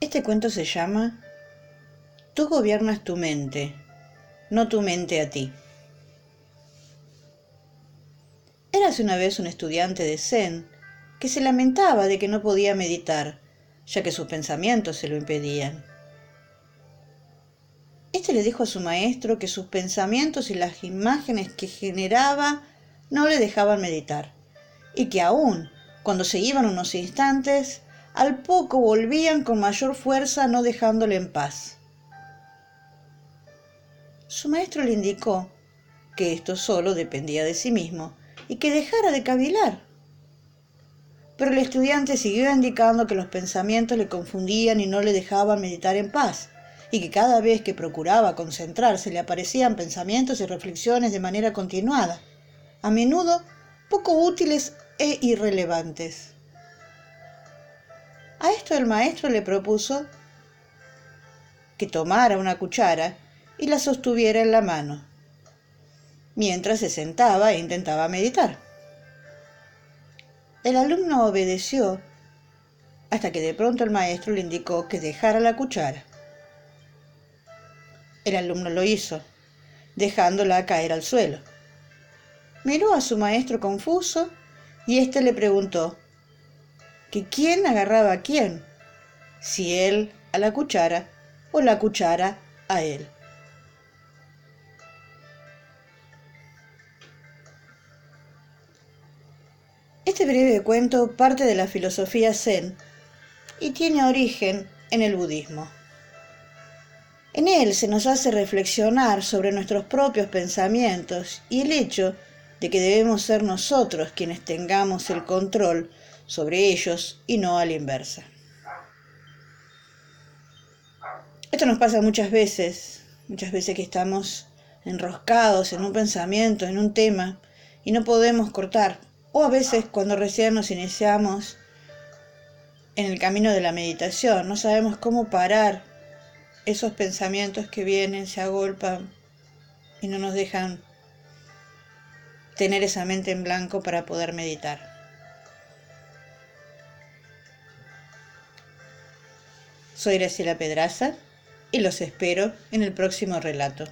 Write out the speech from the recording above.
Este cuento se llama Tú gobiernas tu mente, no tu mente a ti. Érase una vez un estudiante de Zen que se lamentaba de que no podía meditar, ya que sus pensamientos se lo impedían. Este le dijo a su maestro que sus pensamientos y las imágenes que generaba no le dejaban meditar, y que aún cuando se iban unos instantes, al poco volvían con mayor fuerza no dejándole en paz. Su maestro le indicó que esto solo dependía de sí mismo y que dejara de cavilar. Pero el estudiante siguió indicando que los pensamientos le confundían y no le dejaban meditar en paz, y que cada vez que procuraba concentrarse le aparecían pensamientos y reflexiones de manera continuada, a menudo poco útiles e irrelevantes. A esto el maestro le propuso que tomara una cuchara y la sostuviera en la mano, mientras se sentaba e intentaba meditar. El alumno obedeció hasta que de pronto el maestro le indicó que dejara la cuchara. El alumno lo hizo, dejándola caer al suelo. Miró a su maestro confuso y éste le preguntó que quién agarraba a quién, si él a la cuchara o la cuchara a él. Este breve cuento parte de la filosofía zen y tiene origen en el budismo. En él se nos hace reflexionar sobre nuestros propios pensamientos y el hecho de que debemos ser nosotros quienes tengamos el control sobre ellos y no a la inversa. Esto nos pasa muchas veces, muchas veces que estamos enroscados en un pensamiento, en un tema, y no podemos cortar. O a veces cuando recién nos iniciamos en el camino de la meditación, no sabemos cómo parar esos pensamientos que vienen, se agolpan y no nos dejan tener esa mente en blanco para poder meditar. Soy Graciela Pedraza y los espero en el próximo relato.